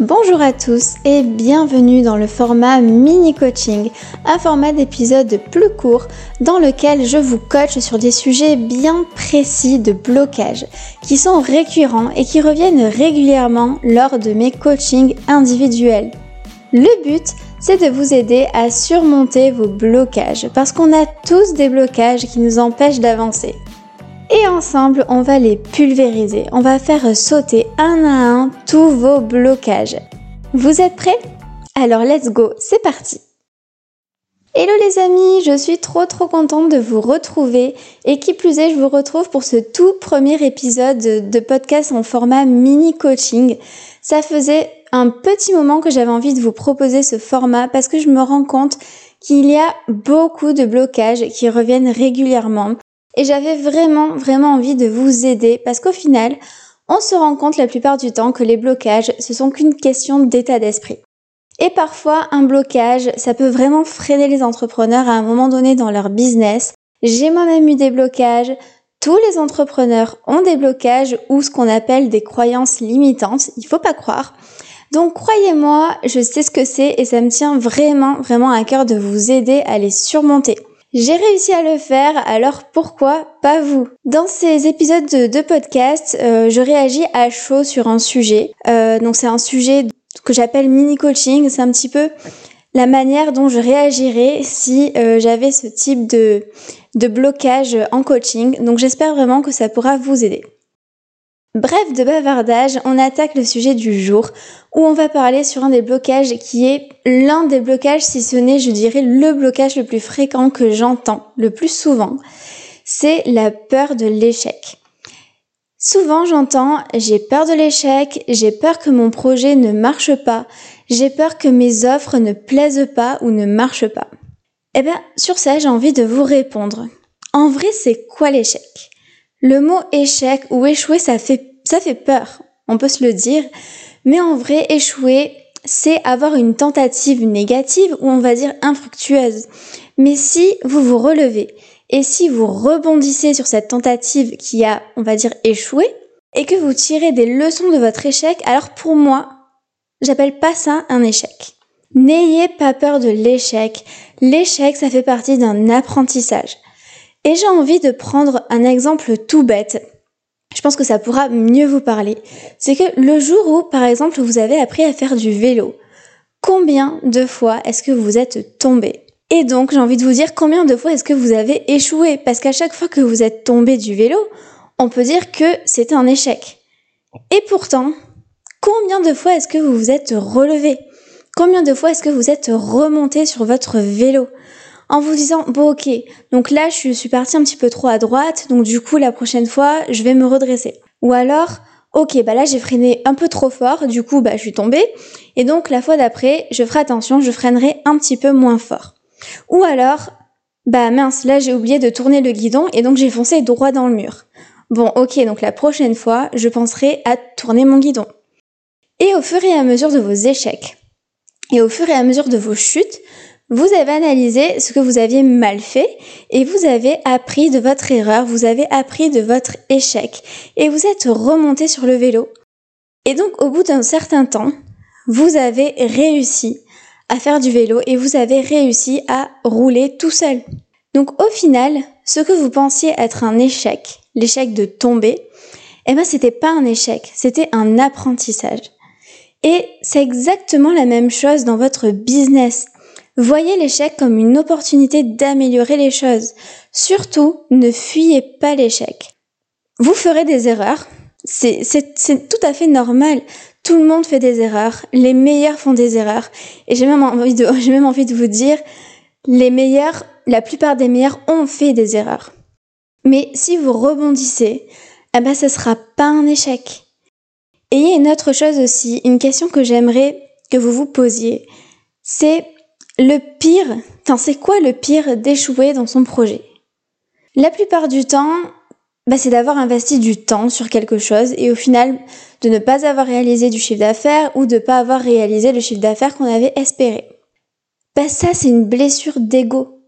Bonjour à tous et bienvenue dans le format mini coaching, un format d'épisode plus court dans lequel je vous coach sur des sujets bien précis de blocage qui sont récurrents et qui reviennent régulièrement lors de mes coachings individuels. Le but, c'est de vous aider à surmonter vos blocages parce qu'on a tous des blocages qui nous empêchent d'avancer. Et ensemble, on va les pulvériser. On va faire sauter un à un tous vos blocages. Vous êtes prêts? Alors let's go, c'est parti Hello les amis, je suis trop trop contente de vous retrouver et qui plus est, je vous retrouve pour ce tout premier épisode de podcast en format mini coaching. Ça faisait un petit moment que j'avais envie de vous proposer ce format parce que je me rends compte qu'il y a beaucoup de blocages qui reviennent régulièrement et j'avais vraiment, vraiment envie de vous aider parce qu'au final, on se rend compte la plupart du temps que les blocages, ce sont qu'une question d'état d'esprit. Et parfois, un blocage, ça peut vraiment freiner les entrepreneurs à un moment donné dans leur business. J'ai moi-même eu des blocages. Tous les entrepreneurs ont des blocages ou ce qu'on appelle des croyances limitantes. Il faut pas croire. Donc croyez-moi, je sais ce que c'est et ça me tient vraiment, vraiment à cœur de vous aider à les surmonter. J'ai réussi à le faire, alors pourquoi pas vous? Dans ces épisodes de, podcast, euh, je réagis à chaud sur un sujet. Euh, donc c'est un sujet que j'appelle mini coaching. C'est un petit peu la manière dont je réagirais si euh, j'avais ce type de, de blocage en coaching. Donc j'espère vraiment que ça pourra vous aider. Bref de bavardage, on attaque le sujet du jour où on va parler sur un des blocages qui est l'un des blocages, si ce n'est, je dirais, le blocage le plus fréquent que j'entends le plus souvent. C'est la peur de l'échec. Souvent j'entends j'ai peur de l'échec, j'ai peur que mon projet ne marche pas, j'ai peur que mes offres ne plaisent pas ou ne marchent pas. Eh bien, sur ça, j'ai envie de vous répondre. En vrai, c'est quoi l'échec? Le mot échec ou échouer, ça fait, ça fait peur, on peut se le dire, mais en vrai, échouer, c'est avoir une tentative négative ou on va dire infructueuse. Mais si vous vous relevez et si vous rebondissez sur cette tentative qui a, on va dire, échoué, et que vous tirez des leçons de votre échec, alors pour moi, j'appelle pas ça un échec. N'ayez pas peur de l'échec. L'échec, ça fait partie d'un apprentissage. Et j'ai envie de prendre un exemple tout bête. Je pense que ça pourra mieux vous parler. C'est que le jour où, par exemple, vous avez appris à faire du vélo, combien de fois est-ce que vous êtes tombé? Et donc, j'ai envie de vous dire combien de fois est-ce que vous avez échoué? Parce qu'à chaque fois que vous êtes tombé du vélo, on peut dire que c'est un échec. Et pourtant, combien de fois est-ce que vous vous êtes relevé? Combien de fois est-ce que vous êtes remonté sur votre vélo? En vous disant bon ok. Donc là je suis partie un petit peu trop à droite. Donc du coup la prochaine fois je vais me redresser. Ou alors ok bah là j'ai freiné un peu trop fort. Du coup bah je suis tombée. Et donc la fois d'après je ferai attention je freinerai un petit peu moins fort. Ou alors bah mince là j'ai oublié de tourner le guidon et donc j'ai foncé droit dans le mur. Bon ok donc la prochaine fois je penserai à tourner mon guidon. Et au fur et à mesure de vos échecs et au fur et à mesure de vos chutes, vous avez analysé ce que vous aviez mal fait et vous avez appris de votre erreur, vous avez appris de votre échec et vous êtes remonté sur le vélo. Et donc au bout d'un certain temps, vous avez réussi à faire du vélo et vous avez réussi à rouler tout seul. Donc au final, ce que vous pensiez être un échec, l'échec de tomber, eh ben c'était pas un échec, c'était un apprentissage. Et c'est exactement la même chose dans votre business. Voyez l'échec comme une opportunité d'améliorer les choses. Surtout, ne fuyez pas l'échec. Vous ferez des erreurs. C'est tout à fait normal. Tout le monde fait des erreurs. Les meilleurs font des erreurs. Et j'ai même envie de, même envie de vous dire, les meilleurs, la plupart des meilleurs ont fait des erreurs. Mais si vous rebondissez, eh ben, ce sera pas un échec. Et il y a une autre chose aussi, une question que j'aimerais que vous vous posiez. C'est le pire, c'est quoi le pire d'échouer dans son projet? La plupart du temps, bah, c'est d'avoir investi du temps sur quelque chose et au final de ne pas avoir réalisé du chiffre d'affaires ou de ne pas avoir réalisé le chiffre d'affaires qu'on avait espéré. Bah, ça, c'est une blessure d'ego.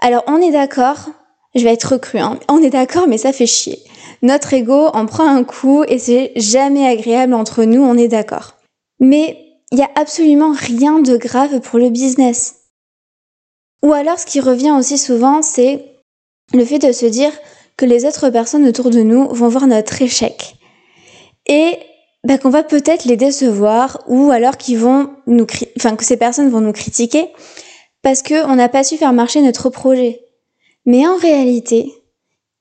Alors, on est d'accord, je vais être cru, hein. on est d'accord, mais ça fait chier. Notre ego en prend un coup et c'est jamais agréable entre nous, on est d'accord. Mais il n'y a absolument rien de grave pour le business. Ou alors ce qui revient aussi souvent, c'est le fait de se dire que les autres personnes autour de nous vont voir notre échec. Et bah, qu'on va peut-être les décevoir ou alors qu'ils vont nous, enfin que ces personnes vont nous critiquer parce qu'on n'a pas su faire marcher notre projet. Mais en réalité,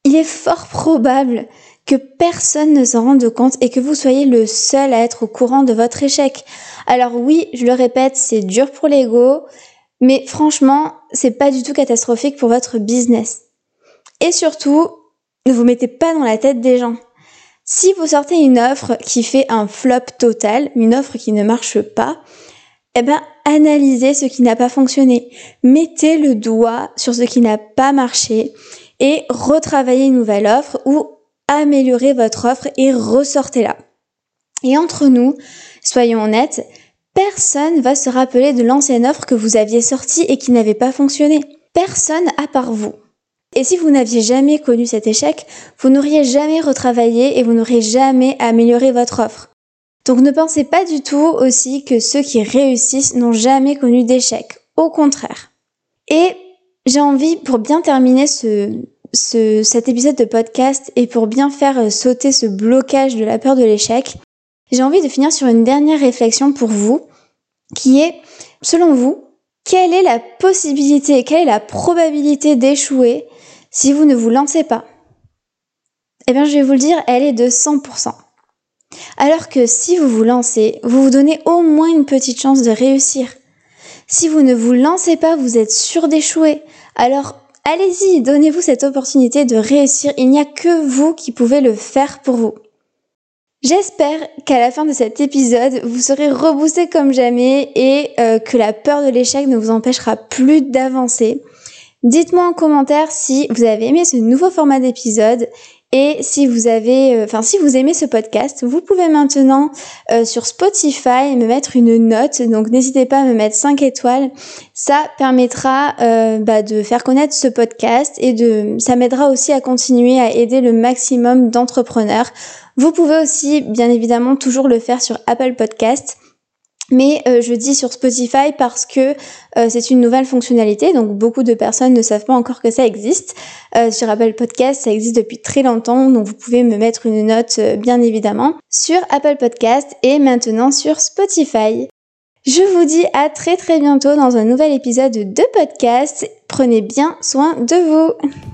il est fort probable que personne ne s'en rende compte et que vous soyez le seul à être au courant de votre échec. Alors oui, je le répète, c'est dur pour l'ego, mais franchement, c'est pas du tout catastrophique pour votre business. Et surtout, ne vous mettez pas dans la tête des gens. Si vous sortez une offre qui fait un flop total, une offre qui ne marche pas, eh ben, analysez ce qui n'a pas fonctionné. Mettez le doigt sur ce qui n'a pas marché et retravaillez une nouvelle offre ou améliorez votre offre et ressortez-la. Et entre nous, soyons honnêtes, personne va se rappeler de l'ancienne offre que vous aviez sortie et qui n'avait pas fonctionné. Personne à part vous. Et si vous n'aviez jamais connu cet échec, vous n'auriez jamais retravaillé et vous n'auriez jamais amélioré votre offre. Donc ne pensez pas du tout aussi que ceux qui réussissent n'ont jamais connu d'échec. Au contraire. Et j'ai envie, pour bien terminer ce, ce, cet épisode de podcast et pour bien faire sauter ce blocage de la peur de l'échec, j'ai envie de finir sur une dernière réflexion pour vous, qui est, selon vous, quelle est la possibilité, quelle est la probabilité d'échouer si vous ne vous lancez pas? Eh bien, je vais vous le dire, elle est de 100%. Alors que si vous vous lancez, vous vous donnez au moins une petite chance de réussir. Si vous ne vous lancez pas, vous êtes sûr d'échouer. Alors, allez-y, donnez-vous cette opportunité de réussir. Il n'y a que vous qui pouvez le faire pour vous. J'espère qu'à la fin de cet épisode, vous serez reboosté comme jamais et euh, que la peur de l'échec ne vous empêchera plus d'avancer. Dites-moi en commentaire si vous avez aimé ce nouveau format d'épisode et si vous avez, euh, enfin si vous aimez ce podcast, vous pouvez maintenant euh, sur Spotify me mettre une note. Donc n'hésitez pas à me mettre 5 étoiles. Ça permettra euh, bah, de faire connaître ce podcast et de, ça m'aidera aussi à continuer à aider le maximum d'entrepreneurs. Vous pouvez aussi, bien évidemment, toujours le faire sur Apple Podcast. Mais euh, je dis sur Spotify parce que euh, c'est une nouvelle fonctionnalité, donc beaucoup de personnes ne savent pas encore que ça existe. Euh, sur Apple Podcast, ça existe depuis très longtemps, donc vous pouvez me mettre une note bien évidemment sur Apple Podcast et maintenant sur Spotify. Je vous dis à très très bientôt dans un nouvel épisode de podcast. Prenez bien soin de vous.